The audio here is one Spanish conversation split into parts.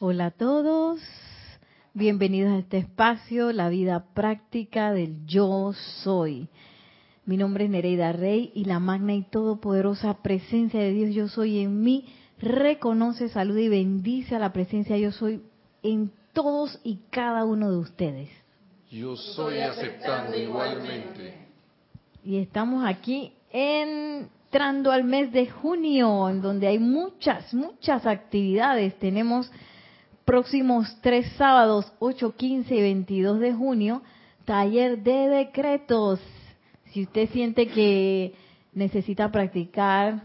Hola a todos, bienvenidos a este espacio, la vida práctica del yo soy. Mi nombre es Nereida Rey y la magna y todopoderosa presencia de Dios yo soy en mí reconoce, saluda y bendice a la presencia yo soy en todos y cada uno de ustedes. Yo soy aceptando igualmente. Y estamos aquí entrando al mes de junio, en donde hay muchas, muchas actividades. Tenemos próximos tres sábados, 8, 15 y 22 de junio, taller de decretos. Si usted siente que necesita practicar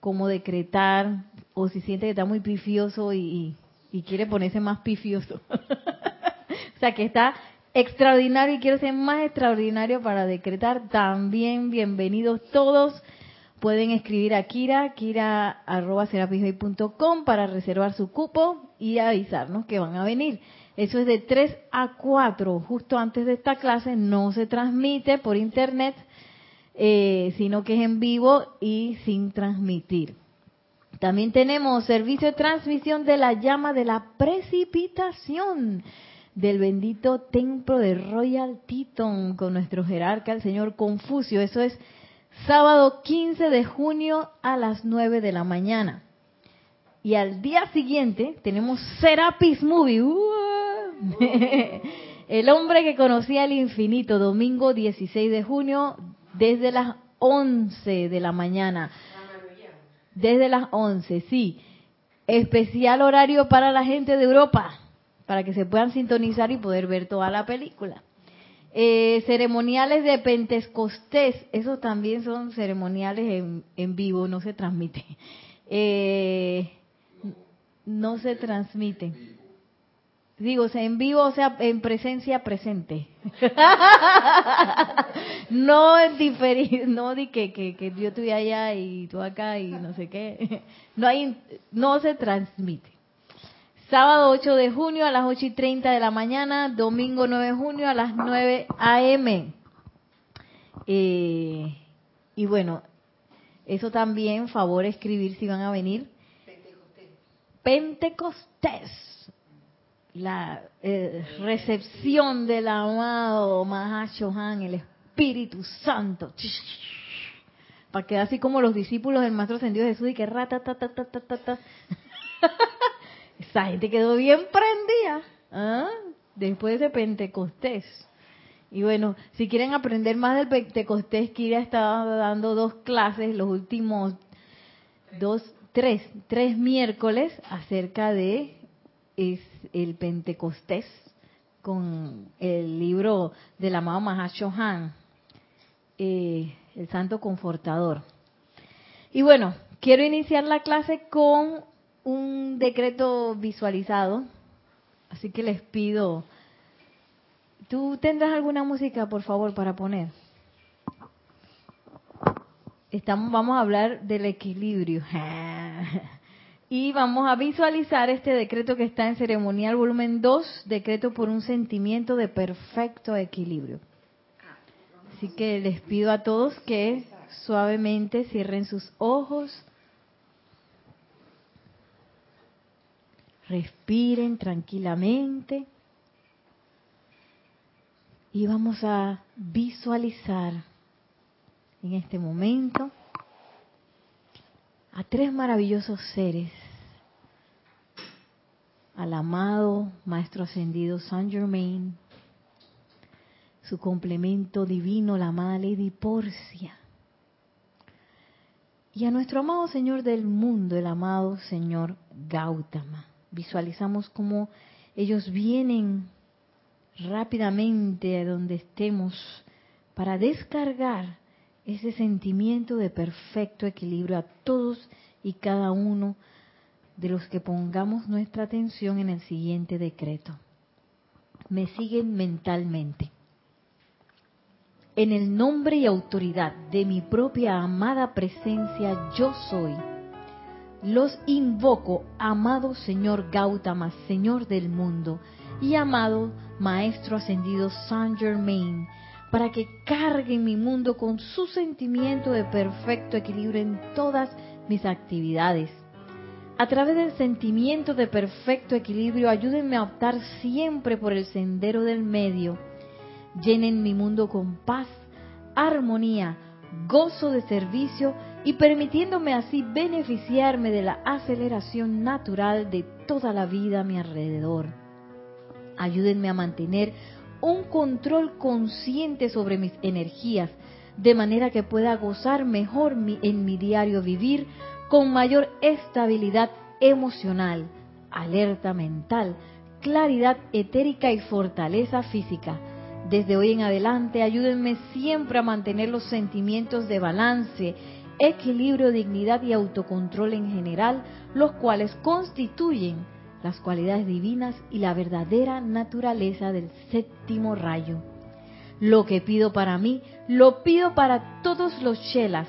cómo decretar, o si siente que está muy pifioso y, y quiere ponerse más pifioso. o sea, que está extraordinario y quiere ser más extraordinario para decretar, también bienvenidos todos. Pueden escribir a Kira, kira.com para reservar su cupo y avisarnos que van a venir. Eso es de 3 a 4, justo antes de esta clase. No se transmite por internet, eh, sino que es en vivo y sin transmitir. También tenemos servicio de transmisión de la llama de la precipitación del bendito templo de Royal Teton con nuestro jerarca, el señor Confucio. Eso es sábado 15 de junio a las 9 de la mañana. Y al día siguiente tenemos Serapis Movie. el hombre que conocía el infinito, domingo 16 de junio, desde las 11 de la mañana. Desde las 11, sí. Especial horario para la gente de Europa, para que se puedan sintonizar y poder ver toda la película. Eh, ceremoniales de Pentecostés, esos también son ceremoniales en, vivo, no se transmite. Eh, no se transmiten. Digo, en vivo, o sea, en presencia presente. no en diferir, no di que, que, yo estoy allá y tú acá y no sé qué. No hay, no se transmite. Sábado 8 de junio a las 8 y 30 de la mañana, domingo 9 de junio a las 9 a.m. Eh, y bueno, eso también, favor escribir si van a venir. Pentecostés. La eh, recepción del amado Mahashohan, el Espíritu Santo. Para quedar así como los discípulos del Maestro Ascendido Jesús y que rata, ta, ta, ta, ta, ta, ta. Esa gente quedó bien prendida ¿ah? después de Pentecostés. Y bueno, si quieren aprender más del Pentecostés, Kira estaba dando dos clases los últimos dos, tres, tres miércoles acerca de es el Pentecostés con el libro del amado Mahashohan, eh, el Santo Confortador. Y bueno, quiero iniciar la clase con un decreto visualizado, así que les pido, ¿tú tendrás alguna música, por favor, para poner? Estamos, vamos a hablar del equilibrio. y vamos a visualizar este decreto que está en ceremonial volumen 2, decreto por un sentimiento de perfecto equilibrio. Así que les pido a todos que suavemente cierren sus ojos respiren tranquilamente. Y vamos a visualizar en este momento a tres maravillosos seres, al amado Maestro Ascendido Saint Germain, su complemento divino, la amada Lady Porcia, y a nuestro amado Señor del mundo, el amado Señor Gautama visualizamos cómo ellos vienen rápidamente a donde estemos para descargar ese sentimiento de perfecto equilibrio a todos y cada uno de los que pongamos nuestra atención en el siguiente decreto. Me siguen mentalmente. En el nombre y autoridad de mi propia amada presencia yo soy los invoco, amado Señor Gautama, Señor del mundo, y amado Maestro Ascendido Saint Germain, para que carguen mi mundo con su sentimiento de perfecto equilibrio en todas mis actividades. A través del sentimiento de perfecto equilibrio, ayúdenme a optar siempre por el sendero del medio. Llenen mi mundo con paz, armonía, gozo de servicio y permitiéndome así beneficiarme de la aceleración natural de toda la vida a mi alrededor. Ayúdenme a mantener un control consciente sobre mis energías, de manera que pueda gozar mejor en mi diario vivir con mayor estabilidad emocional, alerta mental, claridad etérica y fortaleza física. Desde hoy en adelante ayúdenme siempre a mantener los sentimientos de balance, equilibrio, dignidad y autocontrol en general, los cuales constituyen las cualidades divinas y la verdadera naturaleza del séptimo rayo. Lo que pido para mí, lo pido para todos los chelas,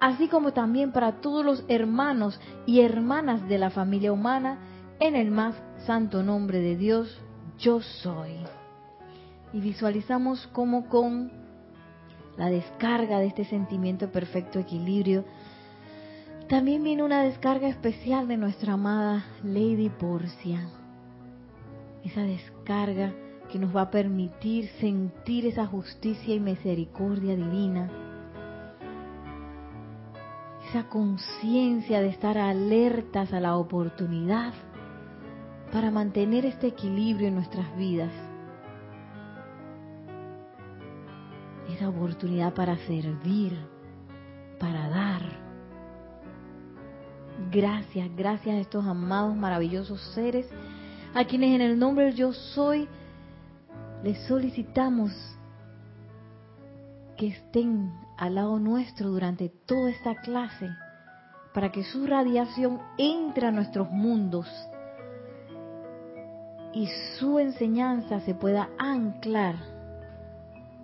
así como también para todos los hermanos y hermanas de la familia humana, en el más santo nombre de Dios, yo soy. Y visualizamos cómo con la descarga de este sentimiento de perfecto equilibrio, también viene una descarga especial de nuestra amada Lady Porcia. Esa descarga que nos va a permitir sentir esa justicia y misericordia divina. Esa conciencia de estar alertas a la oportunidad para mantener este equilibrio en nuestras vidas. Esa oportunidad para servir, para dar. Gracias, gracias a estos amados, maravillosos seres, a quienes en el nombre del yo soy les solicitamos que estén al lado nuestro durante toda esta clase, para que su radiación entre a nuestros mundos y su enseñanza se pueda anclar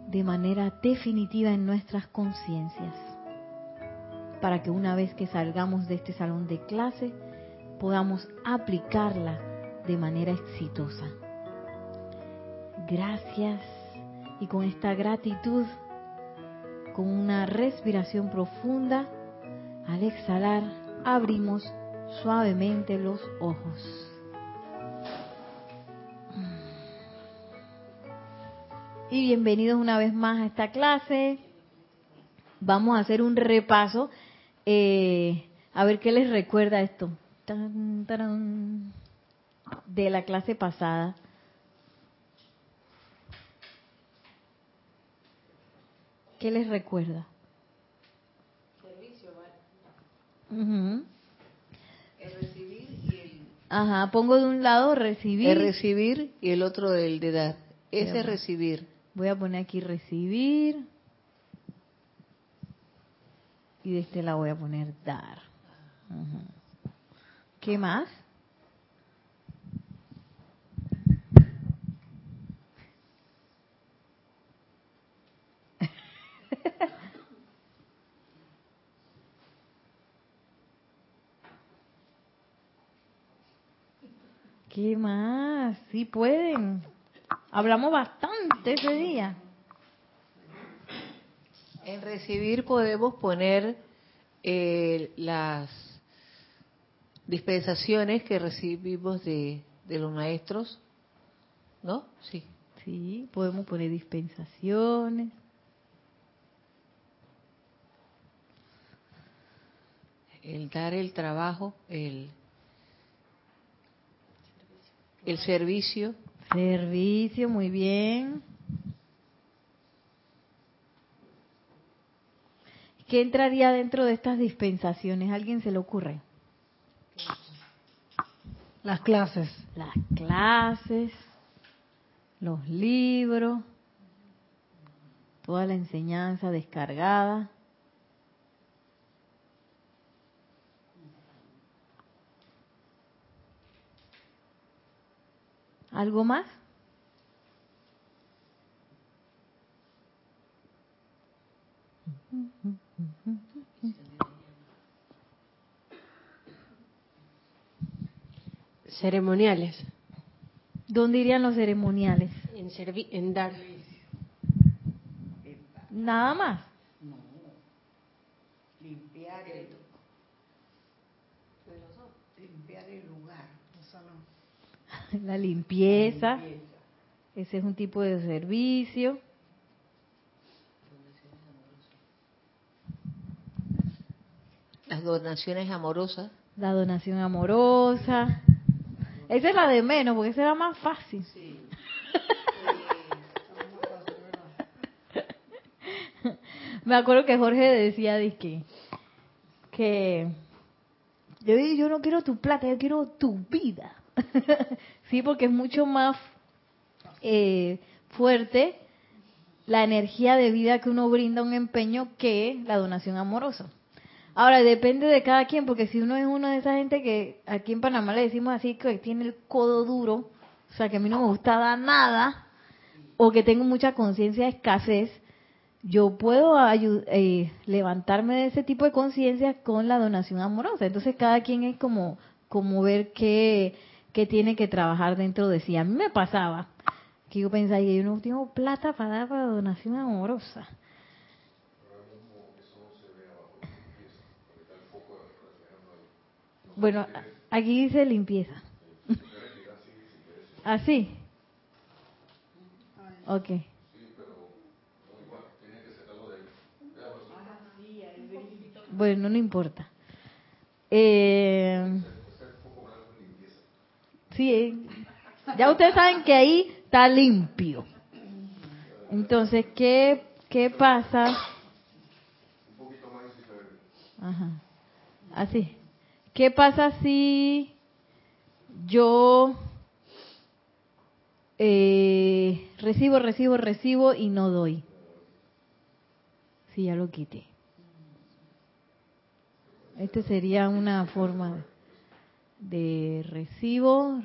de manera definitiva en nuestras conciencias para que una vez que salgamos de este salón de clase podamos aplicarla de manera exitosa. Gracias y con esta gratitud, con una respiración profunda, al exhalar abrimos suavemente los ojos. Y bienvenidos una vez más a esta clase. Vamos a hacer un repaso eh, a ver qué les recuerda esto. de la clase pasada. ¿Qué les recuerda? Servicio, El recibir y el... Ajá, pongo de un lado recibir. El recibir y el otro el de dar. Ese es recibir. Voy a poner aquí recibir y de este la voy a poner dar. ¿Qué más? ¿Qué más? Sí pueden. Hablamos bastante ese día. En recibir podemos poner eh, las dispensaciones que recibimos de, de los maestros, ¿no? Sí. Sí, podemos poner dispensaciones. El dar el trabajo, el, el servicio. Servicio, muy bien. ¿Qué entraría dentro de estas dispensaciones? ¿Alguien se le ocurre? Las clases. Las clases, los libros, toda la enseñanza descargada. ¿Algo más? Ceremoniales. ¿Dónde irían los ceremoniales? En, en dar. Nada más. No. Limpiar el... La limpieza. Ese es un tipo de servicio. Las donaciones amorosas. La donación amorosa. Esa es la de menos, porque esa era más fácil. Me acuerdo que Jorge decía dizque, que yo, dije, yo no quiero tu plata, yo quiero tu vida. sí, porque es mucho más eh, fuerte la energía de vida que uno brinda a un empeño que la donación amorosa. Ahora, depende de cada quien, porque si uno es uno de esa gente que aquí en Panamá le decimos así, que tiene el codo duro, o sea, que a mí no me gusta dar nada, o que tengo mucha conciencia de escasez, yo puedo eh, levantarme de ese tipo de conciencia con la donación amorosa. Entonces, cada quien es como, como ver qué, qué tiene que trabajar dentro de sí. A mí me pasaba que yo pensaba, yo no tengo plata para dar para donación amorosa. Bueno, aquí dice limpieza. ¿Así? Ok. Bueno, no importa. Eh, sí, eh, ya ustedes saben que ahí está limpio. Entonces, ¿qué, qué pasa? Ajá. Así. ¿Qué pasa si yo eh, recibo, recibo, recibo y no doy? Si ya lo quité. Este sería una forma de recibo,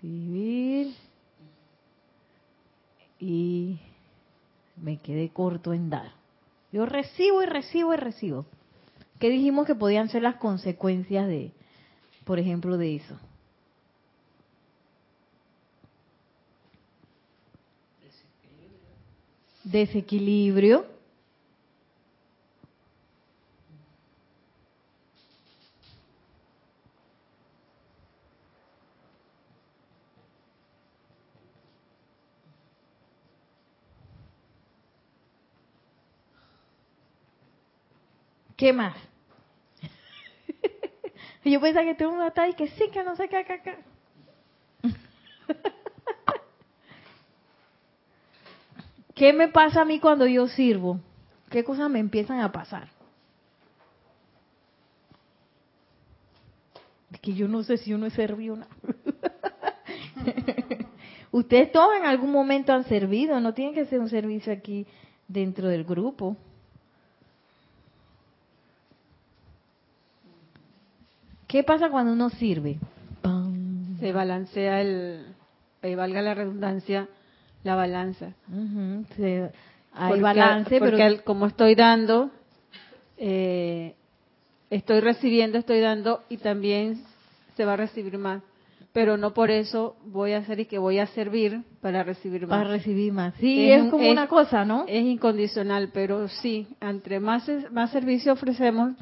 recibir y me quedé corto en dar. Yo recibo y recibo y recibo. ¿Qué dijimos que podían ser las consecuencias de, por ejemplo, de eso? Desequilibrio. ¿Qué más? Yo pensaba que todo el mundo y que sí, que no sé qué, acá, acá. ¿Qué me pasa a mí cuando yo sirvo? ¿Qué cosas me empiezan a pasar? Es que yo no sé si uno es servido no. Ustedes todos en algún momento han servido, no tiene que ser un servicio aquí dentro del grupo. ¿Qué pasa cuando uno sirve? Se balancea el, eh, valga la redundancia, la balanza. hay balance, porque pero... como estoy dando, eh, estoy recibiendo, estoy dando y también se va a recibir más. Pero no por eso voy a hacer y que voy a servir para recibir más. Para recibir más. Sí, es, como una cosa, ¿no? Es incondicional, pero sí, entre más, más servicio ofrecemos,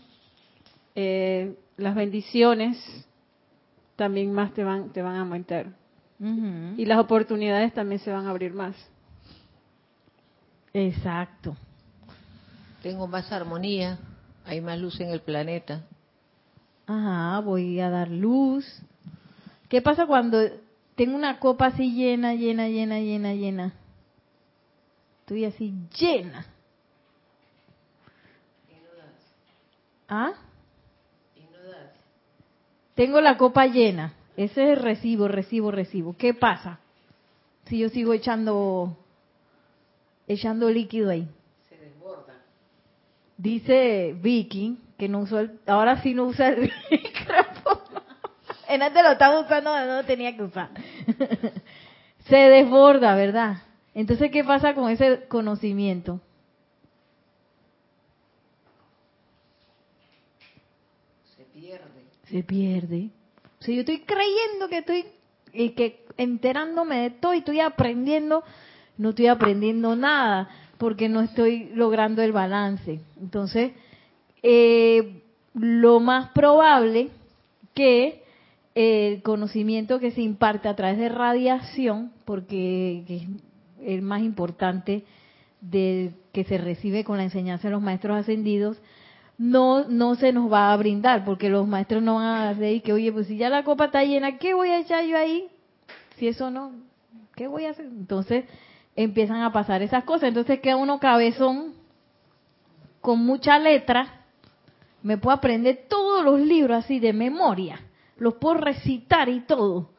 eh, las bendiciones también más te van, te van a aumentar. Y las oportunidades también se van a abrir más. Exacto. Tengo más armonía, hay más luz en el planeta. Ajá, voy a dar luz. ¿Qué pasa cuando tengo una copa así llena, llena, llena, llena, llena? Estoy así llena. ¿Ah? Tengo la copa llena. Ese es recibo, recibo, recibo. ¿Qué pasa si yo sigo echando echando líquido ahí? Se desborda. Dice Vicky que no usó el, ahora sí no usa el micrófono. En antes lo estaba usando, no lo tenía que usar. Se desborda, ¿verdad? Entonces, ¿qué pasa con ese conocimiento? Se pierde. O sea, yo estoy creyendo que estoy, y que enterándome de todo y estoy aprendiendo, no estoy aprendiendo nada porque no estoy logrando el balance. Entonces, eh, lo más probable que el conocimiento que se imparte a través de radiación, porque es el más importante de que se recibe con la enseñanza de los maestros ascendidos, no no se nos va a brindar, porque los maestros no van a decir que, oye, pues si ya la copa está llena, ¿qué voy a echar yo ahí? Si eso no, ¿qué voy a hacer? Entonces empiezan a pasar esas cosas. Entonces queda uno cabezón con mucha letra. Me puedo aprender todos los libros así de memoria. Los puedo recitar y todo.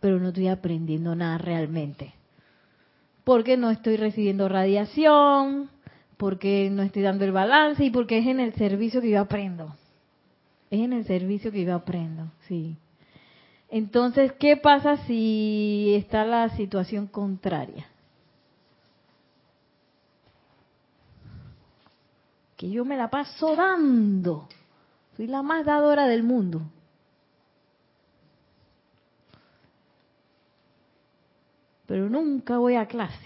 Pero no estoy aprendiendo nada realmente. Porque no estoy recibiendo radiación, porque no estoy dando el balance y porque es en el servicio que yo aprendo. Es en el servicio que yo aprendo, sí. Entonces, ¿qué pasa si está la situación contraria? Que yo me la paso dando. Soy la más dadora del mundo. Pero nunca voy a clase.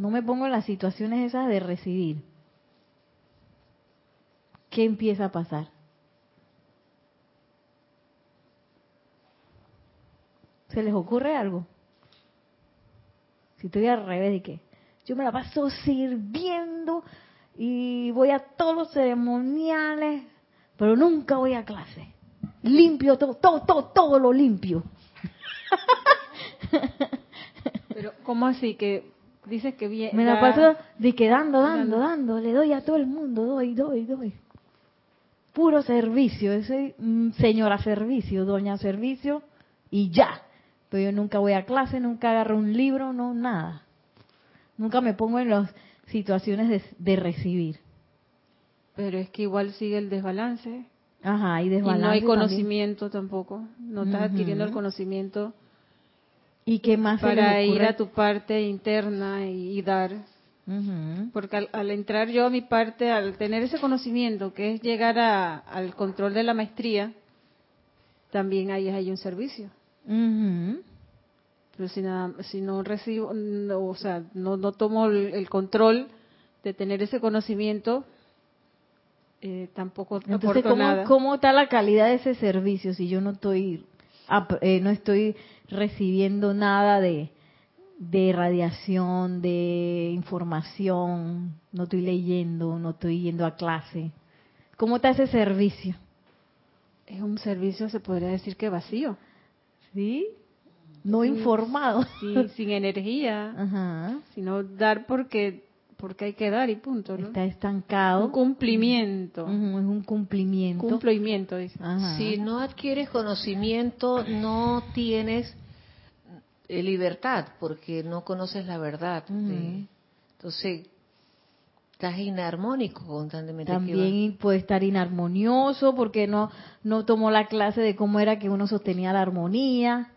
No me pongo en las situaciones esas de recibir. ¿Qué empieza a pasar? ¿Se les ocurre algo? Si estoy al revés de qué. Yo me la paso sirviendo y voy a todos los ceremoniales, pero nunca voy a clase. Limpio todo, todo, todo, todo lo limpio. Pero, ¿cómo así? Que dices que bien. Me la paso de que dando, dando, dando, le doy a todo el mundo, doy, doy, doy. Puro servicio, ese mm, señora servicio, doña servicio y ya. Pero yo nunca voy a clase, nunca agarro un libro, no, nada. Nunca me pongo en las situaciones de, de recibir. Pero es que igual sigue el desbalance. Ajá, y Y desbalance no hay también. conocimiento tampoco. No estás adquiriendo el conocimiento ¿Y qué más se para ir a tu parte interna y, y dar. Porque al, al entrar yo a mi parte, al tener ese conocimiento, que es llegar a- al control de la maestría, también ahí hay un servicio. Ujú. Pero si, nada, si no recibo, no, o sea, no, no tomo el, el control de tener ese conocimiento, eh, tampoco Entonces, ¿cómo, nada. ¿cómo está la calidad de ese servicio si yo no estoy, eh, no estoy recibiendo nada de, de radiación, de información, no estoy leyendo, no estoy yendo a clase? ¿Cómo está ese servicio? Es un servicio, se podría decir que vacío, ¿Sí? No Sí. informado. sin, sin energía, Ajá. sino dar porque porque hay que dar y punto, ¿no? Está estancado. Un cumplimiento, Ujú, es un cumplimiento. cumplimiento, dice. Ajá. Si no adquieres conocimiento, no tienes eh, libertad, porque no conoces la verdad. Ujú. de- entonces, estás inarmónico constantemente. También puede estar inarmonioso porque no, no tomó la clase de cómo era que uno sostenía la armonía.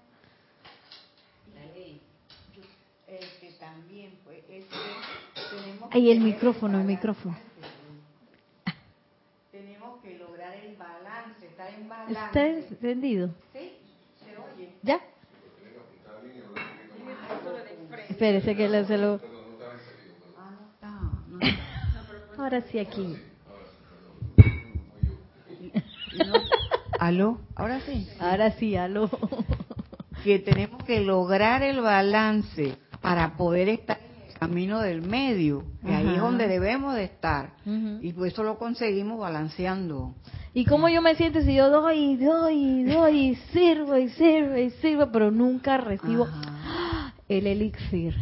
Ay, el micrófono, el micrófono. Tenemos que lograr el balance, estar en balance. ¿Está encendido? ¿Sí? ¿Se oye? ¿Ya? Espérese que le- se lo... Ah. Ahora sí aquí. No. ¿Aló? Ahora sí. Ahora sí, aló. Que tenemos que lograr el balance para poder estar camino del medio. Que ahí es donde debemos de estar. Y por eso lo conseguimos balanceando. ¿Y cómo yo me siento si yo doy, doy, doy, y sirvo, y sirvo, y sirvo, pero nunca recibo Ajá. el elixir?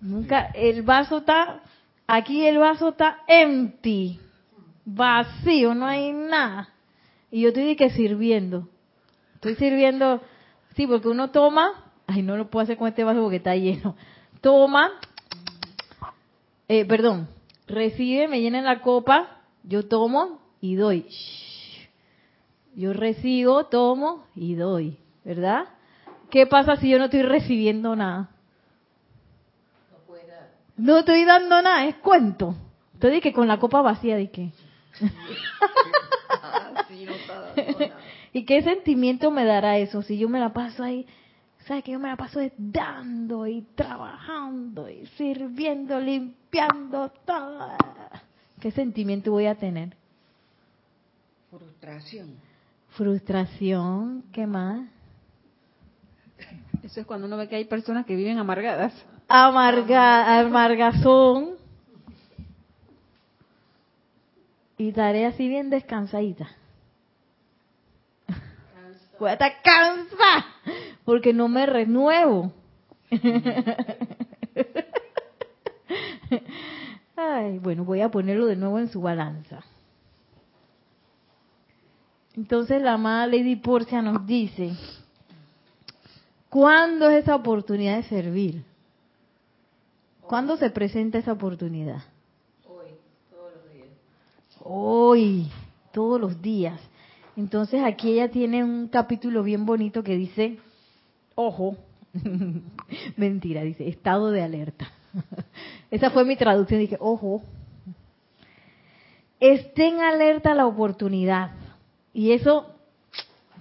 Nunca, el vaso está, aquí el vaso está empty, vacío, no hay nada. Y yo estoy de que sirviendo. Estoy sirviendo, sí, porque uno toma, ay, no lo puedo hacer con este vaso porque está lleno. Toma, eh, perdón, recibe, me llena la copa, yo tomo y doy. Yo recibo, tomo y doy, ¿verdad? ¿Qué pasa si yo no estoy recibiendo nada? No estoy dando nada, es cuento. Entonces que con la copa vacía de qué. ¿Y qué sentimiento me dará eso si yo me la paso ahí? ¿Sabes que yo me la paso dando y trabajando y sirviendo, limpiando todo? ¿Qué sentimiento voy a tener? Frustración. Frustración, ¿qué más? Eso es cuando uno ve que hay personas que viven amargadas. Amarga, amargazón. Y estaré así bien descansadita. Voy a estar cansada porque no me renuevo. Ay, bueno, voy a ponerlo de nuevo en su balanza. Entonces la amada Lady Porcia nos dice, ¿cuándo es esa oportunidad de servir? ¿Cuándo se presenta esa oportunidad? Hoy, todos los días. Hoy, todos los días. Entonces aquí ella tiene un capítulo bien bonito que dice, ojo, mentira, dice, estado de alerta. Esa fue mi traducción, dije, ojo, estén alerta a la oportunidad. Y eso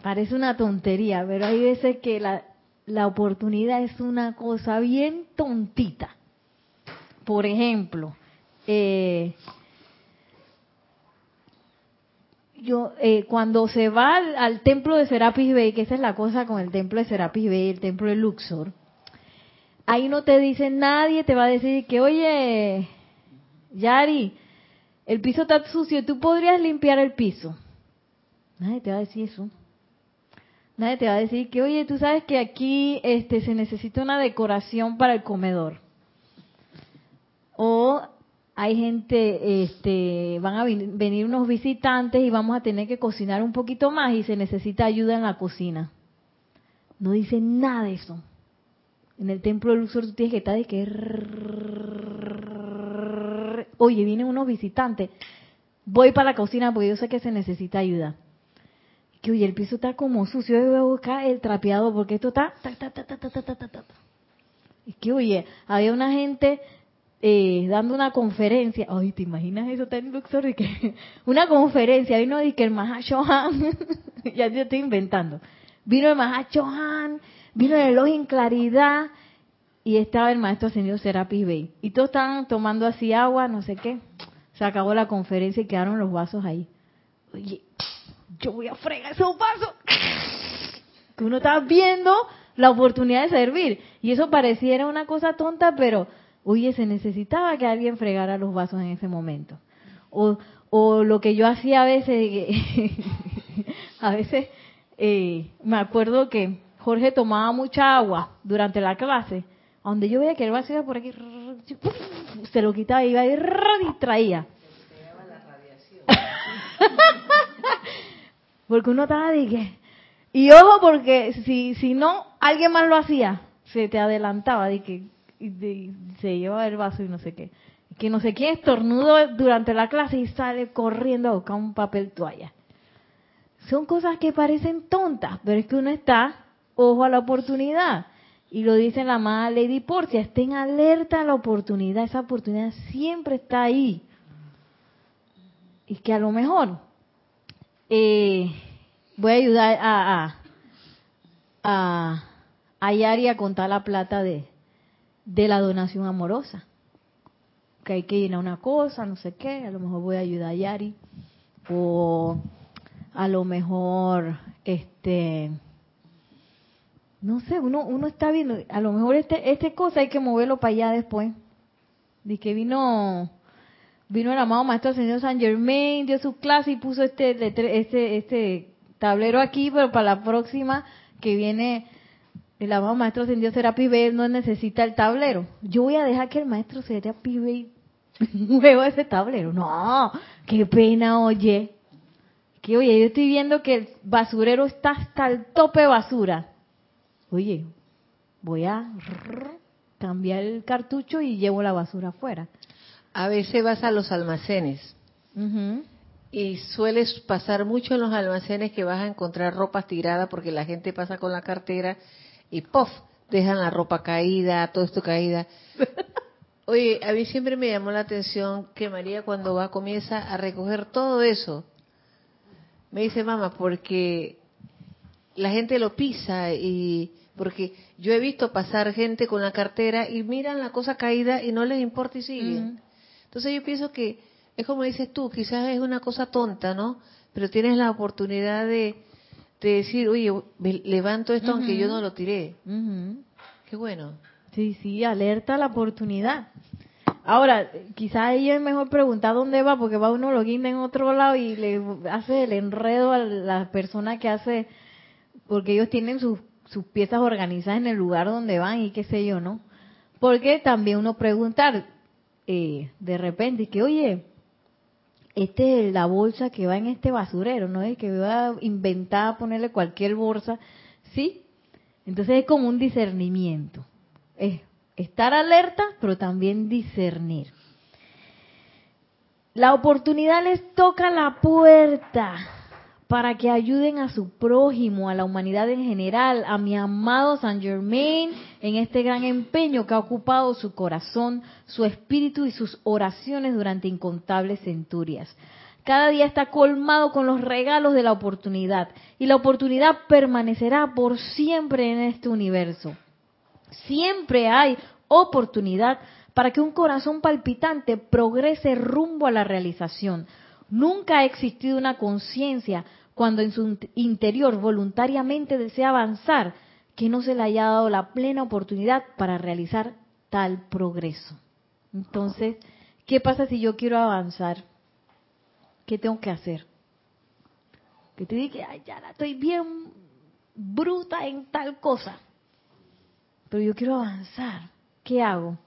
parece una tontería, pero hay veces que la, la oportunidad es una cosa bien tontita. Por ejemplo, eh, yo eh, cuando se va al, templo de Serapis Bay, que esa es la cosa con el templo de Serapis Bay, el templo de Luxor, ahí no te dice nadie, te va a decir que, oye, Yari, el piso está sucio, tú podrías limpiar el piso. Nadie te va a decir eso. Nadie te va a decir que, oye, tú sabes que aquí este, se necesita una decoración para el comedor. O hay gente, este, van a venir unos visitantes y vamos a tener que cocinar un poquito más y se necesita ayuda en la cocina. No dice nada de eso. En el templo de Luxor tú tienes que estar de que... Oye, vienen unos visitantes. Voy para la cocina porque yo sé que se necesita ayuda. Que oye, el piso está como sucio, yo voy a buscar el trapeado porque esto está... Ta, ta, ta, que oye, había una gente eh, dando una conferencia. Ay, ¿te imaginas eso? En Luxor. que, una conferencia. Vino de que el Mahashohan. ya yo estoy inventando. Vino el Mahashohan. Vino el elogio en claridad. Y estaba el maestro ascendido Serapis Bey. Y todos estaban tomando así agua, no sé qué. Se acabó la conferencia y quedaron los vasos ahí. Oye, yo voy a fregar esos vasos. Que uno está viendo la oportunidad de servir. Y eso pareciera una cosa tonta, pero, oye, se necesitaba que alguien fregara los vasos en ese momento. O, o lo que yo hacía a veces, a veces eh, me acuerdo que Jorge tomaba mucha agua durante la clase. Donde yo veía que el vaso iba por aquí, se lo quitaba y iba y distraía. porque uno estaba de que... Y ojo, porque si, si no, alguien más lo hacía, se te adelantaba de que y se llevaba el vaso y no sé qué. Que no sé quién estornudo durante la clase y sale corriendo a buscar un papel toalla. Son cosas que parecen tontas, pero es que uno está, ojo a la oportunidad. Y lo dice la amada Lady Porcia, estén alerta a la oportunidad, esa oportunidad siempre está ahí. Y que a lo mejor eh, voy a ayudar a, a, a, a Yari a contar la plata de, de la donación amorosa. Que hay que llenar una cosa, no sé qué, a lo mejor voy a ayudar a Yari. O a lo mejor, este, no sé, uno, uno está viendo, a lo mejor este, este cosa hay que moverlo para allá después. De que vino, vino el amado maestro señor San Germain, dio su clase y puso este, este, este tablero aquí, pero para la próxima que viene el amado maestro ascendido Serapis Bey no necesita el tablero. Yo voy a dejar que el maestro Serapis Bey mueva ese tablero. No, qué pena, oye. Que oye, yo estoy viendo que el basurero está hasta el tope de basura. Oye, voy a cambiar el cartucho y llevo la basura afuera. A veces vas a los almacenes y sueles pasar mucho en los almacenes que vas a encontrar ropas tiradas porque la gente pasa con la cartera y ¡pof! dejan la ropa caída, todo esto caída. Oye, a mí siempre me llamó la atención que María cuando va comienza a recoger todo eso. Me dice, mamá, porque la gente lo pisa y porque yo he visto pasar gente con la cartera y miran la cosa caída y no les importa y siguen. Entonces yo pienso que es como dices tú, quizás es una cosa tonta, ¿no? pero tienes la oportunidad de, decir, oye, levanto esto aunque yo no lo tiré. Qué bueno. Sí, sí, alerta la oportunidad. Ahora, quizás ella es mejor preguntar dónde va, porque va uno lo guinda en otro lado y le hace el enredo a la persona que hace, porque ellos tienen sus, sus piezas organizadas en el lugar donde van y qué sé yo, ¿no? Porque también uno preguntar, eh, de repente, que oye, este es la bolsa que va en este basurero, no es que va a inventar ponerle cualquier bolsa, ¿sí? Entonces es como un discernimiento. Es estar alerta, pero también discernir. La oportunidad les toca la puerta para que ayuden a su prójimo, a la humanidad en general, a mi amado San Germain en este gran empeño que ha ocupado su corazón, su espíritu y sus oraciones durante incontables centurias. Cada día está colmado con los regalos de la oportunidad y la oportunidad permanecerá por siempre en este universo. Siempre hay oportunidad para que un corazón palpitante progrese rumbo a la realización. Nunca ha existido una conciencia cuando en su interior voluntariamente desea avanzar, que no se le haya dado la plena oportunidad para realizar tal progreso. Entonces, ¿qué pasa si yo quiero avanzar? ¿Qué tengo que hacer? Que te diga, ay, ya estoy bien bruta en tal cosa, pero yo quiero avanzar. ¿Qué hago?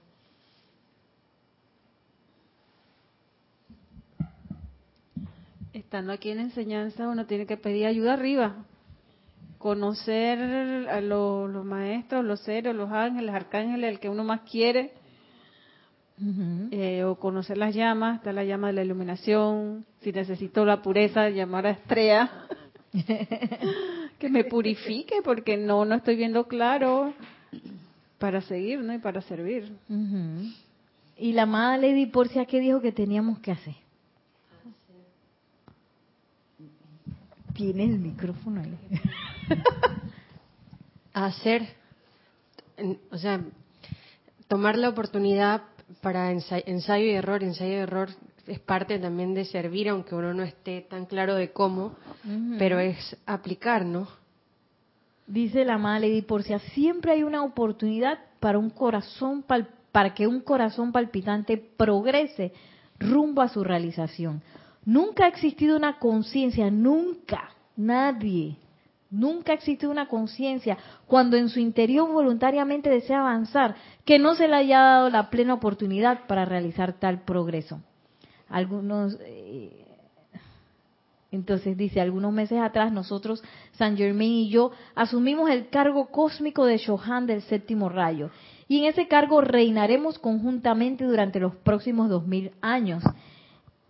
Estando aquí en enseñanza, uno tiene que pedir ayuda arriba. Conocer a los, maestros, los seres, los ángeles, arcángeles, el que uno más quiere. Eh, o conocer las llamas, está la llama de la iluminación. Si necesito la pureza, llamar a Estrella. que me purifique, porque no, no estoy viendo claro para seguir, ¿no? Y para servir. Y la amada Lady Porcia, ¿qué dijo que teníamos que hacer? Tiene el micrófono ahí. Hacer, o sea, tomar la oportunidad para ensayo, y error, ensayo y error es parte también de servir, aunque uno no esté tan claro de cómo, pero es aplicar, ¿no? Dice la madre Lady Porcia, siempre hay una oportunidad para un corazón para que un corazón palpitante progrese rumbo a su realización. Nunca ha existido una conciencia, nunca, nadie, nunca ha existido una conciencia cuando en su interior voluntariamente desea avanzar, que no se le haya dado la plena oportunidad para realizar tal progreso. Algunos, eh, entonces dice, algunos meses atrás nosotros, San Germain y yo, asumimos el cargo cósmico de Shohan del séptimo rayo. Y en ese cargo reinaremos conjuntamente durante los próximos dos mil años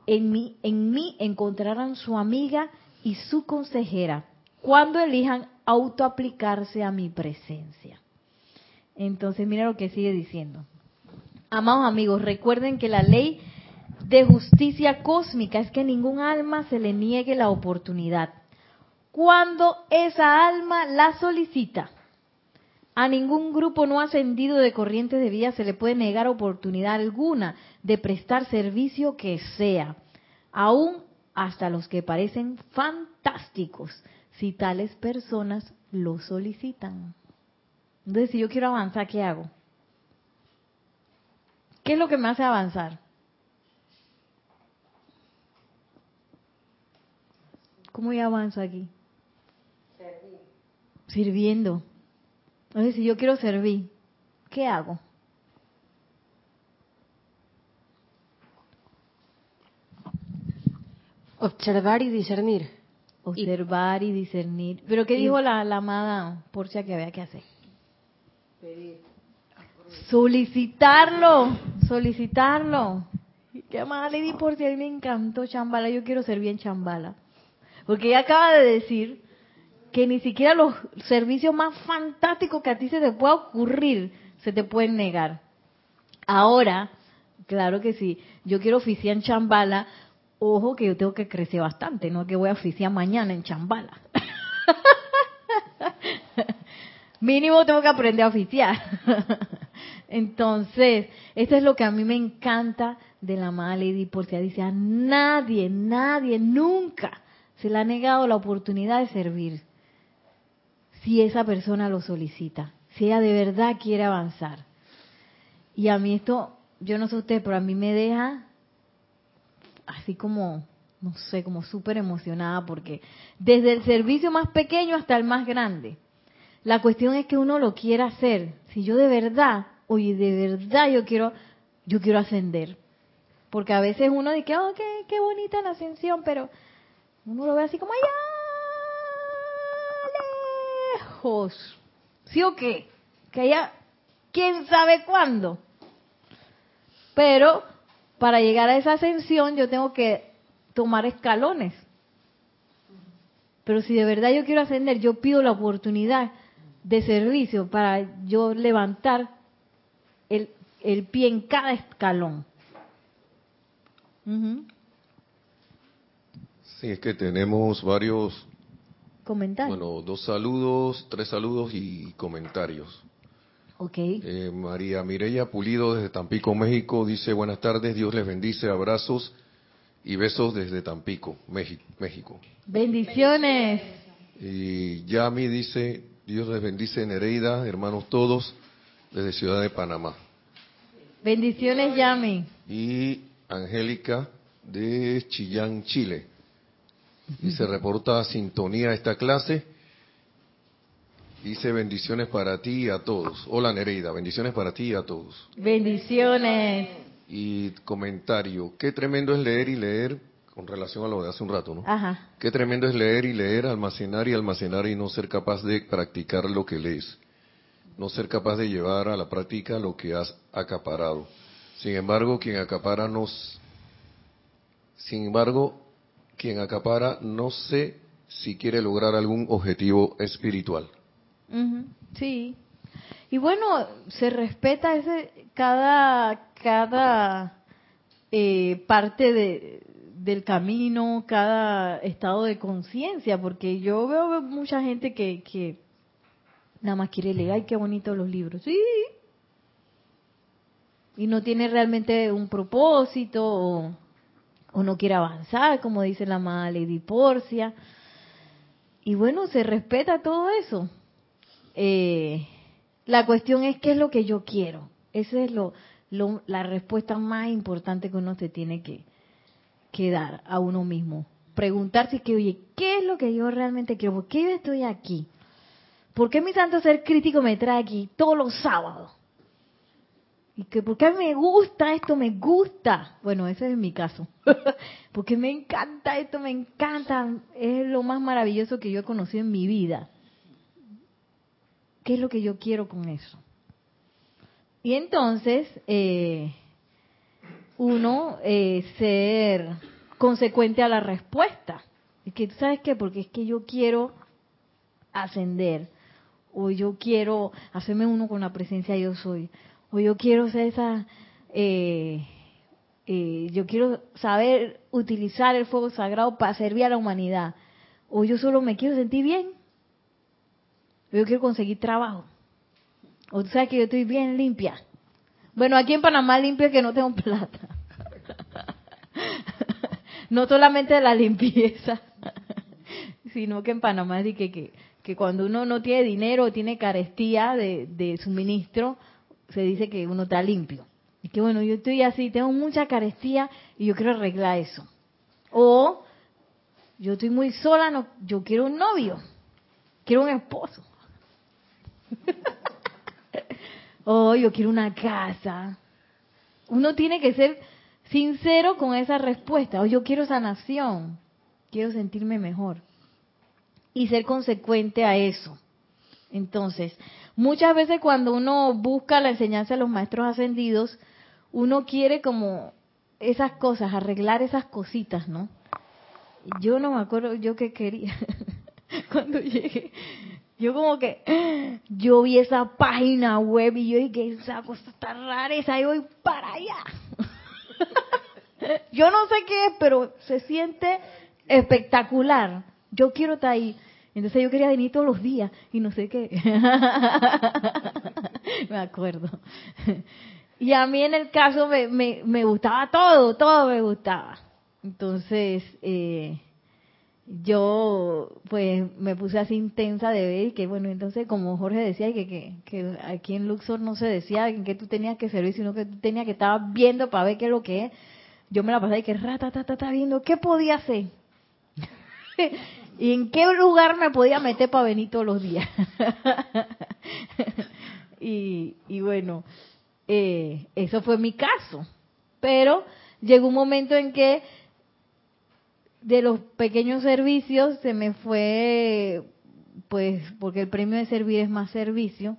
en mí, en mí encontrarán su amiga y su consejera cuando elijan autoaplicarse a mi presencia. Entonces, mira lo que sigue diciendo. Amados amigos, recuerden que la ley de justicia cósmica es que ningún alma se le niegue la oportunidad. Cuando esa alma la solicita, a ningún grupo no ascendido de corrientes de vida se le puede negar oportunidad alguna de prestar servicio que sea, aún hasta los que parecen fantásticos, si tales personas lo solicitan. Entonces, si yo quiero avanzar, ¿qué hago? ¿Qué es lo que me hace avanzar? ¿Cómo yo avanzo aquí? Sirviendo. Entonces, si yo quiero servir, ¿qué hago? Observar y discernir. Observar y, discernir. ¿Pero qué dijo la, la amada Porcia que había que hacer? Pedir. Solicitarlo, solicitarlo. Qué amada Lady Porcia, a mí me encantó Chambala, yo quiero ser bien Chambala. Porque ella acaba de decir que ni siquiera los servicios más fantásticos que a ti se te pueda ocurrir se te pueden negar. Ahora, claro que sí, yo quiero oficiar en Chambala, ojo que yo tengo que crecer bastante, no que voy a oficiar mañana en Chambala. Mínimo tengo que aprender a oficiar. Entonces, esto es lo que a mí me encanta de la amada Lady Porcia. Dice, a nadie, nadie, nunca se le ha negado la oportunidad de servir. Si esa persona lo solicita, si ella de verdad quiere avanzar. Y a mí esto, yo no sé usted, pero a mí me deja así como, no sé, como súper emocionada porque desde el servicio más pequeño hasta el más grande, la cuestión es que uno lo quiera hacer. Si yo de verdad, oye, de verdad yo quiero, yo quiero ascender. Porque a veces uno dice, oh, qué, qué bonita la ascensión, pero uno lo ve así como allá lejos. ¿Sí o qué? Que allá, quién sabe cuándo. Pero para llegar a esa ascensión yo tengo que tomar escalones. Pero si de verdad yo quiero ascender, yo pido la oportunidad de servicio para yo levantar el, el pie en cada escalón. Sí, es que tenemos varios comentarios. Bueno, dos saludos, tres saludos y comentarios. Ok. Eh, María Mireya Pulido desde Tampico, México, dice buenas tardes, Dios les bendice, abrazos y besos desde Tampico, México. Bendiciones. Y Yami dice, Dios les bendice Nereida, hermanos todos, desde Ciudad de Panamá. Bendiciones, Yami. Y Angélica de Chillán, Chile. Y se reporta sintonía a esta clase. Dice bendiciones para ti y a todos. Hola Nereida, bendiciones para ti y a todos. Bendiciones. Y comentario, qué tremendo es leer y leer con relación a lo de hace un rato, ¿no? Ajá. Qué tremendo es leer y leer, almacenar y almacenar y no ser capaz de practicar lo que lees. No ser capaz de llevar a la práctica lo que has acaparado. Sin embargo, quien acapara nos sin embargo, quien acapara no sé si quiere lograr algún objetivo espiritual. Sí. Y bueno, se respeta ese cada cada eh, parte de, del camino, cada estado de conciencia, porque yo veo mucha gente que, que nada más quiere leer, ay, qué bonitos los libros, sí, y no tiene realmente un propósito o, no quiere avanzar, como dice la amada Lady Porcia. Y bueno, se respeta todo eso. Eh, la cuestión es qué es lo que yo quiero. Esa es lo, la respuesta más importante que uno se tiene que, que dar a uno mismo. Preguntarse que, oye, ¿qué es lo que yo realmente quiero? ¿Por qué yo estoy aquí? ¿Por qué mi santo ser crítico me trae aquí todos los sábados? Y que, ¿por qué me gusta esto? Me gusta. Bueno, ese es mi caso. Porque me encanta esto, me encanta. Es lo más maravilloso que yo he conocido en mi vida. ¿Qué es lo que yo quiero con eso? Y entonces, eh, uno eh, ser consecuente a la respuesta. Es que, ¿sabes qué? Porque es que yo quiero ascender, o yo quiero hacerme uno con la presencia yo soy, o yo quiero ser esa, eh, eh, yo quiero saber utilizar el fuego sagrado para servir a la humanidad, o yo solo me quiero sentir bien, yo quiero conseguir trabajo, o tú sabes que yo estoy bien limpia. Bueno, aquí en Panamá limpia que no tengo plata. no solamente la limpieza, sino que en Panamá es que, que, que, cuando uno no tiene dinero o tiene carestía de, de suministro, se dice que uno está limpio. Y que bueno, yo estoy así, tengo mucha carestía y yo quiero arreglar eso. O yo estoy muy sola, no, yo quiero un novio, quiero un esposo. o yo quiero una casa. Uno tiene que ser sincero con esa respuesta. O yo quiero sanación, quiero sentirme mejor. Y ser consecuente a eso. Entonces, muchas veces cuando uno busca la enseñanza de los maestros ascendidos, uno quiere como esas cosas, arreglar esas cositas, ¿no? Yo no me acuerdo yo qué quería cuando llegué. Yo como que, yo vi esa página web y yo dije, esa cosa está rara, esa, y voy para allá. yo no sé qué es, pero se siente espectacular. Yo quiero estar ahí. Entonces yo quería venir todos los días y no sé qué. me acuerdo. Y a mí en el caso me, me, me gustaba todo, todo me gustaba. Entonces, eh, yo pues me puse así intensa de ver y que bueno, entonces como Jorge decía que, que, que aquí en Luxor no se decía en qué tú tenías que servir, sino que tú tenías que estar viendo para ver qué es lo que es. Yo me la pasaba y que rata, ta, ta, ta, viendo qué podía hacer. Y en qué lugar me podía meter para venir todos los días. y, y bueno, eh, eso fue mi caso. Pero llegó un momento en que de los pequeños servicios se me fue, pues, porque el premio de servir es más servicio,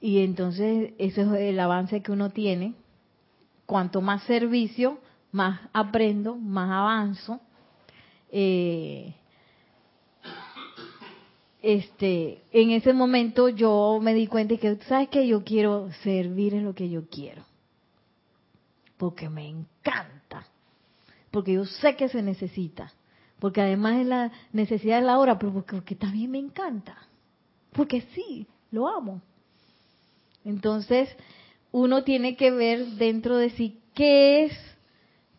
y entonces ese es el avance que uno tiene. Cuanto más servicio, más aprendo, más avanzo. Eh, este, en ese momento yo me di cuenta que, ¿sabes que Yo quiero servir en lo que yo quiero. Porque me encanta porque yo sé que se necesita, porque además es la necesidad de la hora, pero porque, también me encanta, porque sí, lo amo. Entonces, uno tiene que ver dentro de sí qué es,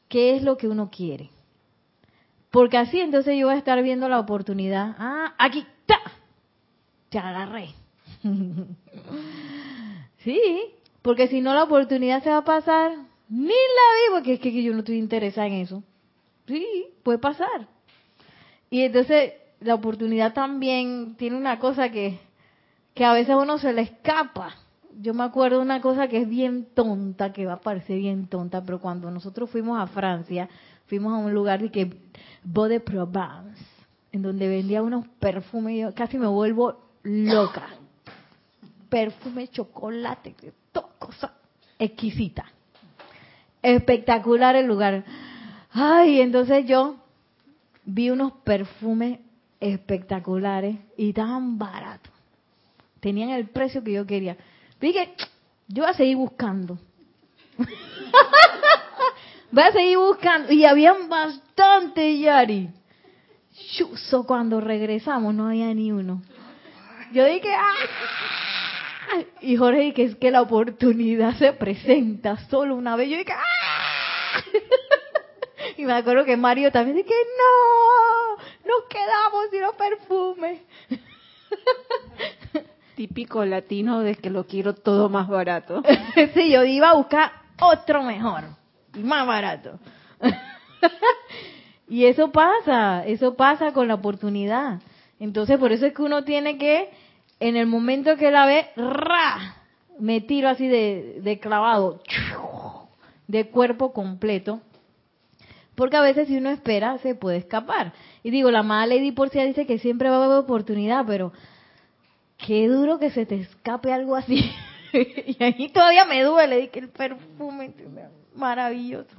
qué es lo que uno quiere. Porque así entonces yo voy a estar viendo la oportunidad. Ah, aquí, Te agarré. sí, porque si no la oportunidad se va a pasar ni la vi porque es que yo no estoy interesada en eso. Sí, puede pasar. Y entonces la oportunidad también tiene una cosa que, que a veces uno se le escapa. Yo me acuerdo de una cosa que es bien tonta, que va a parecer bien tonta, pero cuando nosotros fuimos a Francia, fuimos a un lugar de que Beau de Provence, en donde vendía unos perfumes, yo casi me vuelvo loca. Perfume, chocolate, todo cosa exquisita espectacular el lugar. Ay, entonces yo vi unos perfumes espectaculares y tan baratos. Tenían el precio que yo quería. Dije, yo voy a seguir buscando. voy a seguir buscando. Y habían bastante, Yari. Chuso, cuando regresamos no había ni uno. Yo dije, ¡ah! Y Jorge, que es que la oportunidad se presenta solo una vez. Yo dije, ¡ah! Y me acuerdo que Mario también dije, no, nos quedamos sin los perfumes. Típico latino de que lo quiero todo más barato. sí, yo iba a buscar otro mejor y más barato. Y eso pasa, eso pasa con la oportunidad. Entonces, por eso es que uno tiene que en el momento que la ve, ¡ra! me tiro así de, clavado, de cuerpo completo. Porque a veces si uno espera, se puede escapar. Y digo, la mala Lady Porcia dice que siempre va a haber oportunidad, pero qué duro que se te escape algo así. y ahí todavía me duele, que el perfume maravilloso.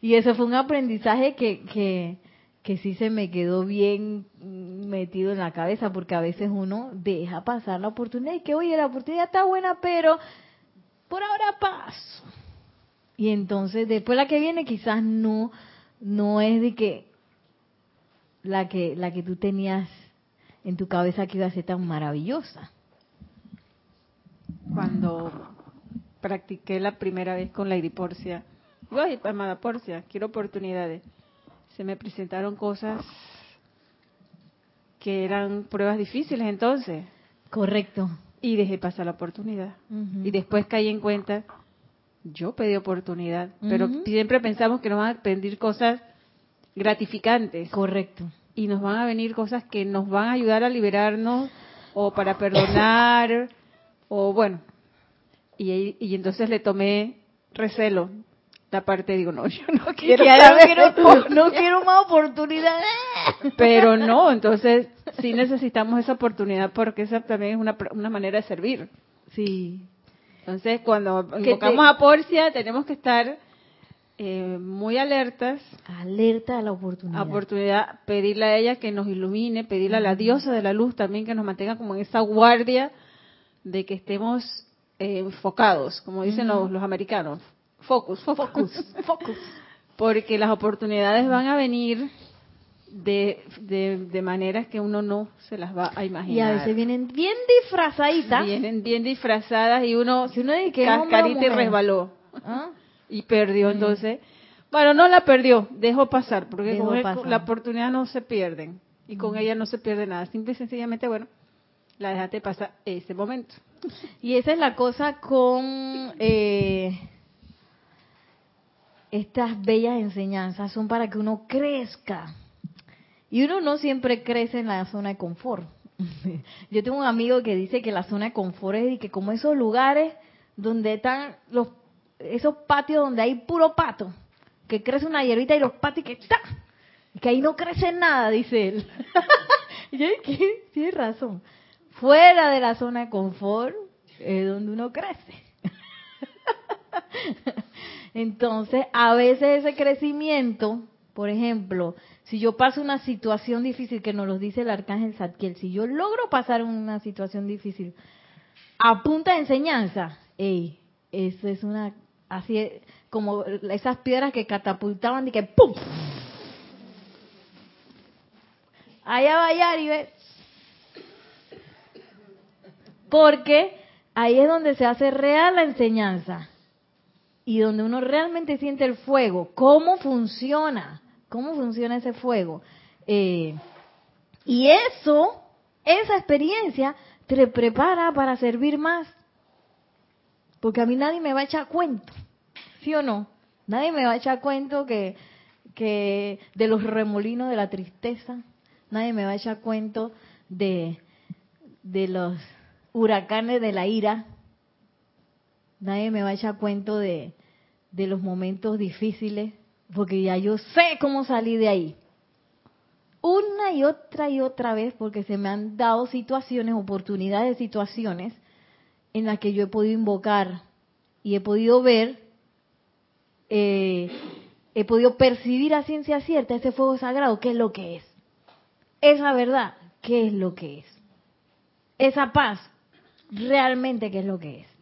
Y eso fue un aprendizaje que, que, que sí se me quedó bien metido en la cabeza, porque a veces uno deja pasar la oportunidad y que, oye, la oportunidad está buena, pero por ahora paso. Y entonces después la que viene quizás no, no es de que la que, la que tú tenías en tu cabeza que iba a ser tan maravillosa. Cuando practiqué la primera vez con Lady Porcia, digo, ay, amada Porcia, quiero oportunidades se me presentaron cosas que eran pruebas difíciles entonces. Correcto. Y dejé pasar la oportunidad. Y después caí en cuenta, yo pedí oportunidad, pero siempre pensamos que nos van a pedir cosas gratificantes. Correcto. Y nos van a venir cosas que nos van a ayudar a liberarnos o para perdonar o bueno. Y, y entonces le tomé recelo la parte digo, no, yo no quiero, no quiero, más oportunidades. Pero no, entonces sí necesitamos esa oportunidad porque esa también es una, una manera de servir. Sí. Entonces, cuando invocamos a Porcia, tenemos que estar eh, muy alertas. Alerta a la oportunidad. A oportunidad, pedirle a ella que nos ilumine, pedirle a la diosa de la luz también que nos mantenga como en esa guardia de que estemos eh, enfocados, como dicen los, los americanos, Focus, focus, focus. Porque las oportunidades van a venir de, de, maneras que uno no se las va a imaginar. Y a veces vienen bien disfrazaditas. Vienen bien disfrazadas y uno, si uno dice que cascarita y resbaló. ¿Ah? Y perdió. Entonces, Bueno, no la perdió, dejó pasar, porque Dejó con la oportunidad no se pierden. Y con ella no se pierde nada. Simple y sencillamente, bueno, la dejaste pasar ese momento. Y esa es la cosa con eh, estas bellas enseñanzas, son para que uno crezca. Y uno no siempre crece en la zona de confort. Yo tengo un amigo que dice que la zona de confort es y que como esos lugares donde están los esos patios donde hay puro pato, que crece una hierbita y los patos y que. Y que ahí no crece nada, dice él. y yo dije, tienes razón. Fuera de la zona de confort es donde uno crece. Entonces, a veces ese crecimiento, por ejemplo, si yo paso una situación difícil, que nos lo dice el arcángel Zadkiel, si yo logro pasar una situación difícil a enseñanza, ey, eso es una, así es, como esas piedras que catapultaban y que ¡pum! Allá va Yari, ve. Porque ahí es donde se hace real la enseñanza y donde uno realmente siente el fuego, cómo funciona, cómo funciona ese fuego. Eh, y eso, esa experiencia, te prepara para servir más. Porque a mí nadie me va a echar cuento, ¿sí o no? Nadie me va a echar cuento que, que de los remolinos de la tristeza, nadie me va a echar cuento de, de los huracanes de la ira, nadie me va a echar cuento de, de los momentos difíciles, porque ya yo sé cómo salir de ahí. Una y otra y otra vez, porque se me han dado situaciones, oportunidades de situaciones en las que yo he podido invocar y he podido ver, eh, he podido percibir a ciencia cierta ese fuego sagrado, qué es lo que es. Esa verdad, qué es lo que es. Esa paz, realmente qué es lo que es.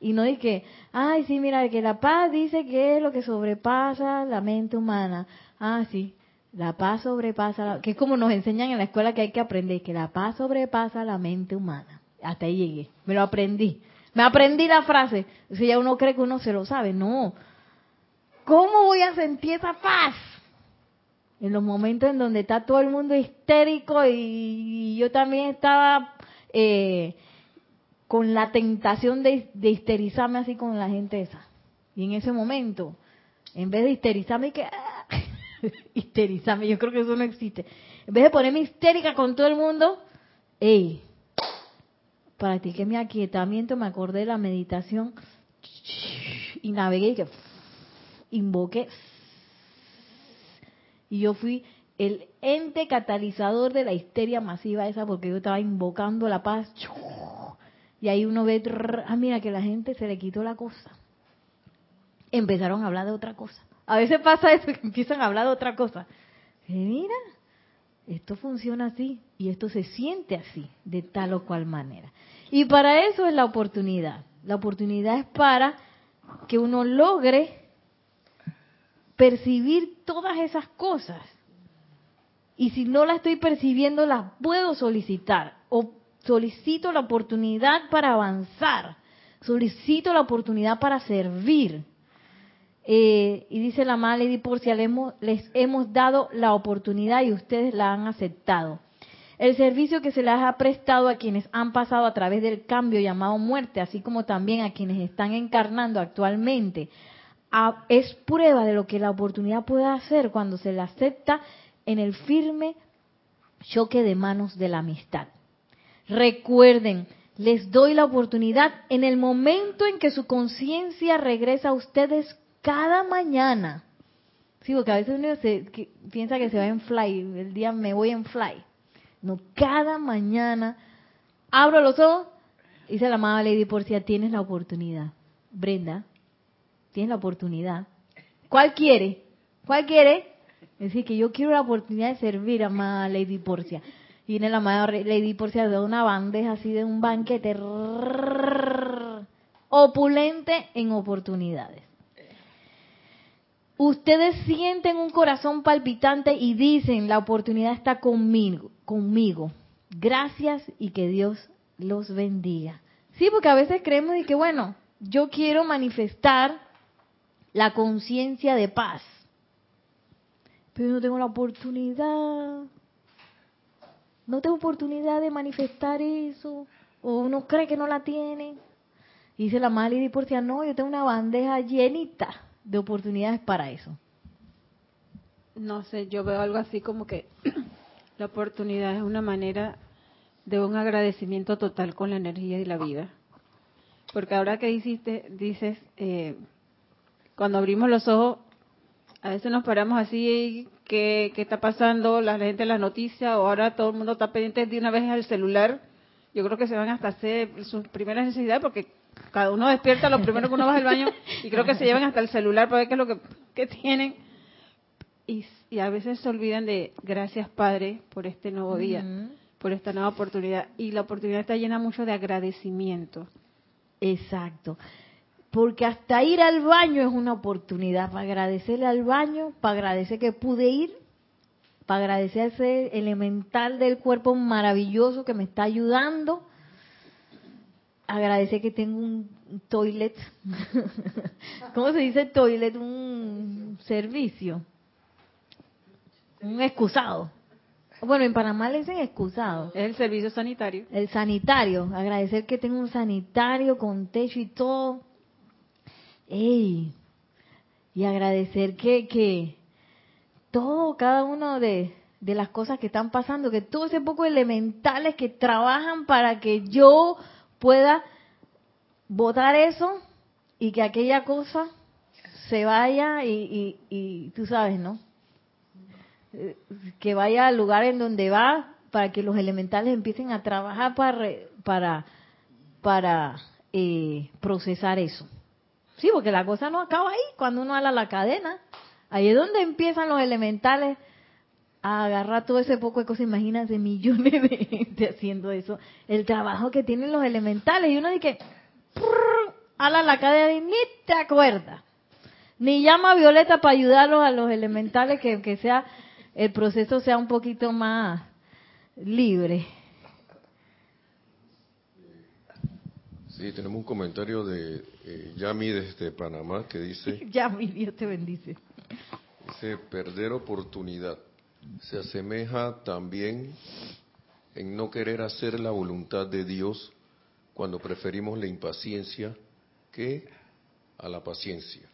Y no que, ay, sí, mira, que la paz dice que es lo que sobrepasa la mente humana. Ah, sí, la paz sobrepasa, la- que es como nos enseñan en la escuela que hay que aprender, que la paz sobrepasa la mente humana. Hasta ahí llegué, me lo aprendí. Me aprendí la frase. Si ya uno cree que uno se lo sabe, no. ¿Cómo voy a sentir esa paz? En los momentos en donde está todo el mundo histérico y yo también estaba eh, con la tentación de, histerizarme así con la gente esa. Y en ese momento, en vez de histerizarme, que ¡ah! histerizarme, yo creo que eso no existe. En vez de ponerme histérica con todo el mundo, ey, practiqué mi aquietamiento, me acordé de la meditación y navegué y que invoqué y yo fui el ente catalizador de la histeria masiva esa porque yo estaba invocando la paz y ahí uno ve, ah, mira que la gente se le quitó la cosa. Empezaron a hablar de otra cosa. A veces pasa eso, que empiezan a hablar de otra cosa. Mira, esto funciona así y esto se siente así, de tal o cual manera. Y para eso es la oportunidad. La oportunidad es para que uno logre percibir todas esas cosas. Y si no las estoy percibiendo, las puedo solicitar. O solicito la oportunidad para avanzar. Solicito la oportunidad para servir. Eh, y dice la amada Lady Porcia, les hemos, les hemos dado la oportunidad y ustedes la han aceptado. El servicio que se les ha prestado a quienes han pasado a través del cambio llamado muerte, así como también a quienes están encarnando actualmente, es prueba de lo que la oportunidad puede hacer cuando se la acepta en el firme choque de manos de la amistad. Recuerden, les doy la oportunidad en el momento en que su conciencia regresa a ustedes cada mañana. Sí, porque a veces uno se, que- piensa que se va en fly, el día me voy en fly. No, cada mañana abro los ojos, dice la amada Lady Porcia, tienes la oportunidad. Brenda, tienes la oportunidad. ¿Cuál quiere? ¿Cuál quiere? Es decir, que yo quiero la oportunidad de servir amada Lady Porcia. Y viene la amada Re- Lady Porcia de una bandeja así de un banquete opulente en oportunidades. Ustedes sienten un corazón palpitante y dicen, la oportunidad está conmigo, conmigo. Gracias y que Dios los bendiga. Sí, porque a veces creemos de que, bueno, yo quiero manifestar la conciencia de paz. pero no tengo la oportunidad. No tengo oportunidad de manifestar eso. O uno cree que no la tiene. Y dice la madre divorcia, no, yo tengo una bandeja llenita de oportunidades para eso. No sé, yo veo algo así como que la oportunidad es una manera de un agradecimiento total con la energía y la vida. Porque ahora que hiciste, dices, eh, cuando abrimos los ojos, a veces nos paramos así, ¿qué, ¿qué, está pasando? La gente en las noticias, o ahora todo el mundo está pendiente de una vez al celular. Yo creo que se van hasta hacer sus primeras necesidades porque cada uno despierta lo primero que uno va al baño y creo que se llevan hasta el celular para ver qué es lo que, que tienen. Y, y, a veces se olvidan de gracias Padre por este nuevo día, uh -huh. por esta nueva oportunidad. Y la oportunidad está llena mucho de agradecimiento. Exacto. Porque hasta ir al baño es una oportunidad para agradecerle al baño, para agradecer que pude ir, para agradecer a ese elemental del cuerpo maravilloso que me está ayudando, agradecer que tengo un toilet, ¿cómo se dice toilet? Un servicio, un excusado. Bueno, en Panamá le dicen excusado. Es el servicio sanitario. El sanitario. Agradecer que tengo un sanitario con techo y todo. ¡Ey! Y agradecer que, que todo, cada uno de, de las cosas que están pasando, que todo ese poco elementales que trabajan para que yo pueda votar eso y que aquella cosa se vaya y, y, y tú sabes, ¿no? que vaya al lugar en donde va para que los elementales empiecen a trabajar para para para eh, procesar eso sí porque la cosa no acaba ahí. Cuando uno ala la cadena ahí es donde empiezan los elementales a agarrar todo ese poco de cosas. Imagínense millones de gente haciendo eso. El trabajo que tienen los elementales. Y uno dice ala la cadena y ni te acuerdas. Ni llama a Violeta para ayudarlos a los elementales que, que sea el proceso sea un poquito más libre. Sí, tenemos un comentario de eh, Yami desde Panamá que dice... Yami, Dios te bendice. Dice, perder oportunidad se asemeja también en no querer hacer la voluntad de Dios cuando preferimos la impaciencia que a la paciencia.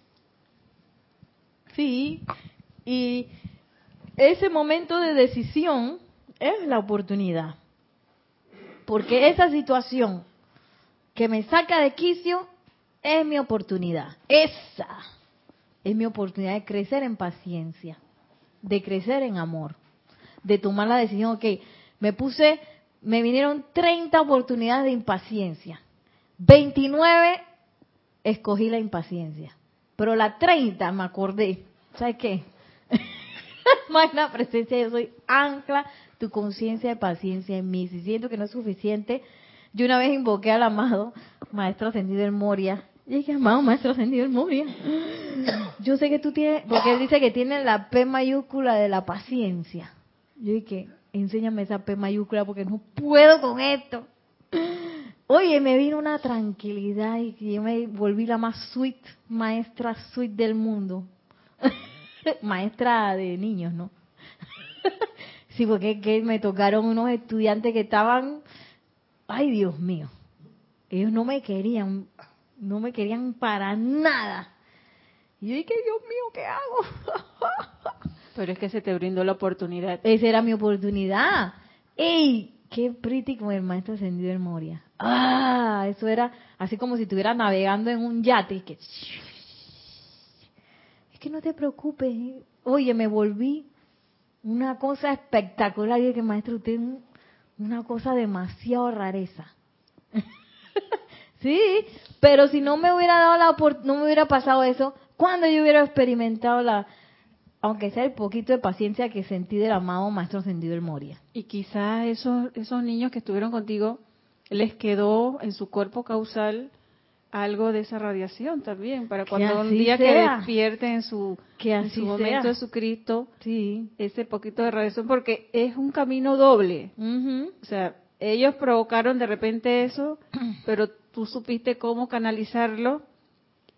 Sí, y ese momento de decisión es la oportunidad. Porque esa situación que me saca de quicio es mi oportunidad. Esa es mi oportunidad de crecer en paciencia, de crecer en amor, de tomar la decisión, ok, me puse, me vinieron 30 oportunidades de impaciencia. 29 escogí la impaciencia. Pero la 30 me acordé, ¿sabes qué? magna presencia, yo soy ancla tu conciencia de paciencia en mí. Si siento que no es suficiente, yo una vez invoqué al amado Maestro Ascendido en Moria. Y dije, amado Maestro Ascendido en Moria, yo sé que tú tienes, porque él dice que tiene la P mayúscula de la paciencia. Yo dije, enséñame esa P mayúscula porque no puedo con esto. Oye, me vino una tranquilidad y yo me volví la más sweet, maestra sweet del mundo. maestra de niños, ¿no? sí, porque que me tocaron unos estudiantes que estaban, ay Dios mío, ellos no me querían, no me querían para nada. Y yo dije, Dios mío, ¿qué hago? Pero es que se te brindó la oportunidad. Esa era mi oportunidad. ¡Ey! Qué pretty con el maestro ascendido del Moria. Ah, eso era así como si estuviera navegando en un yate. Que que no te preocupes. Oye, me volví una cosa espectacular. Y que maestro, usted es una cosa demasiado rareza. sí, pero si no me hubiera dado la no me hubiera pasado eso, cuando yo hubiera experimentado la, aunque sea el poquito de paciencia que sentí del amado maestro ascendido del Moria. Y quizás esos, esos niños que estuvieron contigo les quedó en su cuerpo causal algo de esa radiación también, para cuando un día sea. que despierten en su, que en su momento de su Cristo, sí. ese poquito de radiación, porque es un camino doble. Uh -huh. O sea, ellos provocaron de repente eso, pero tú supiste cómo canalizarlo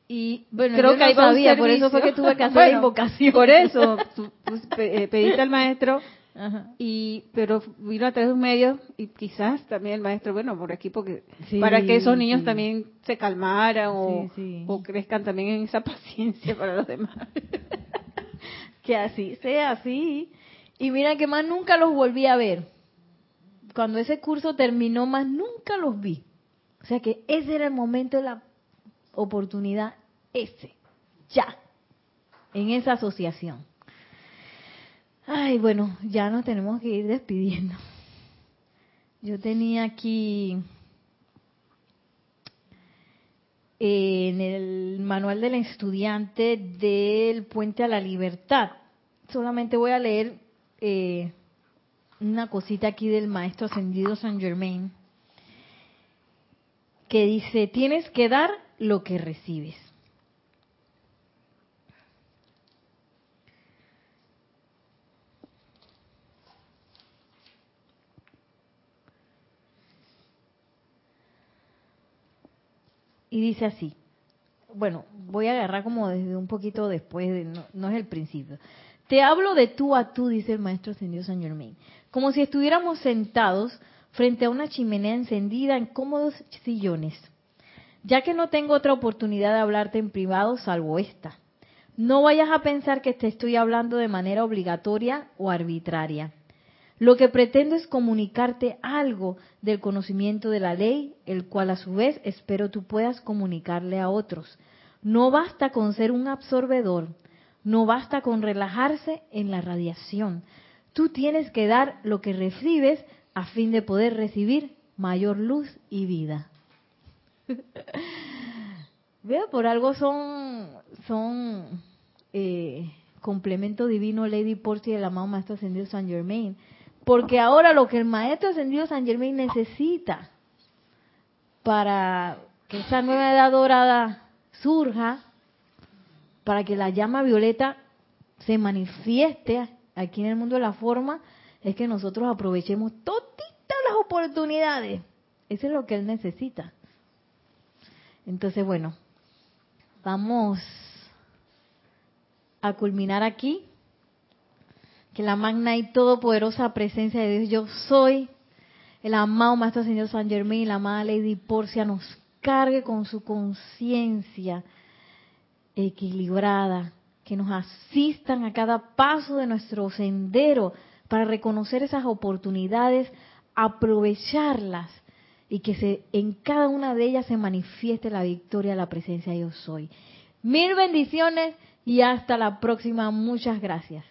Y bueno, creo que ahí sabía, por eso fue que tuve que hacer la invocación. Por eso, pues, pediste al maestro, y pero vino a través de un medio y quizás también el maestro, bueno, por aquí, porque para que esos niños también se calmaran o, o crezcan también en esa paciencia para los demás. que así sea así. Y mira que más nunca los volví a ver. Cuando ese curso terminó, más nunca los vi. O sea que ese era el momento de la oportunidad, ese, ya, en esa asociación. Ay, bueno, ya nos tenemos que ir despidiendo. Yo tenía aquí en el manual del estudiante del Puente a la Libertad. Solamente voy a leer eh, una cosita aquí del Maestro Ascendido San Germain, que dice, tienes que dar lo que recibes. Y dice así, bueno, voy a agarrar como desde un poquito después, no, es el principio. Te hablo de tú a tú, dice el maestro ascendido San Germain, como si estuviéramos sentados frente a una chimenea encendida en cómodos sillones, ya que no tengo otra oportunidad de hablarte en privado salvo esta. No vayas a pensar que te estoy hablando de manera obligatoria o arbitraria. Lo que pretendo es comunicarte algo del conocimiento de la ley, el cual a su vez espero tú puedas comunicarle a otros. No basta con ser un absorbedor, no basta con relajarse en la radiación. Tú tienes que dar lo que recibes a fin de poder recibir mayor luz y vida. Veo, por algo son, son eh, complemento divino Lady Porti del amado Maestro Ascendido San Germain porque ahora lo que el Maestro Ascendido San Germain necesita para que esa nueva edad dorada surja, para que la llama violeta se manifieste aquí en el mundo de la forma, es que nosotros aprovechemos todas las oportunidades. Eso es lo que él necesita. Entonces, bueno, vamos a culminar aquí que la magna y todopoderosa presencia de Dios yo soy, el amado Maestro Señor San Germain, la amada Lady Porcia nos cargue con su conciencia equilibrada, que nos asistan a cada paso de nuestro sendero para reconocer esas oportunidades, aprovecharlas y que se, en cada una de ellas se manifieste la victoria la presencia yo soy. Mil bendiciones y hasta la próxima. Muchas gracias.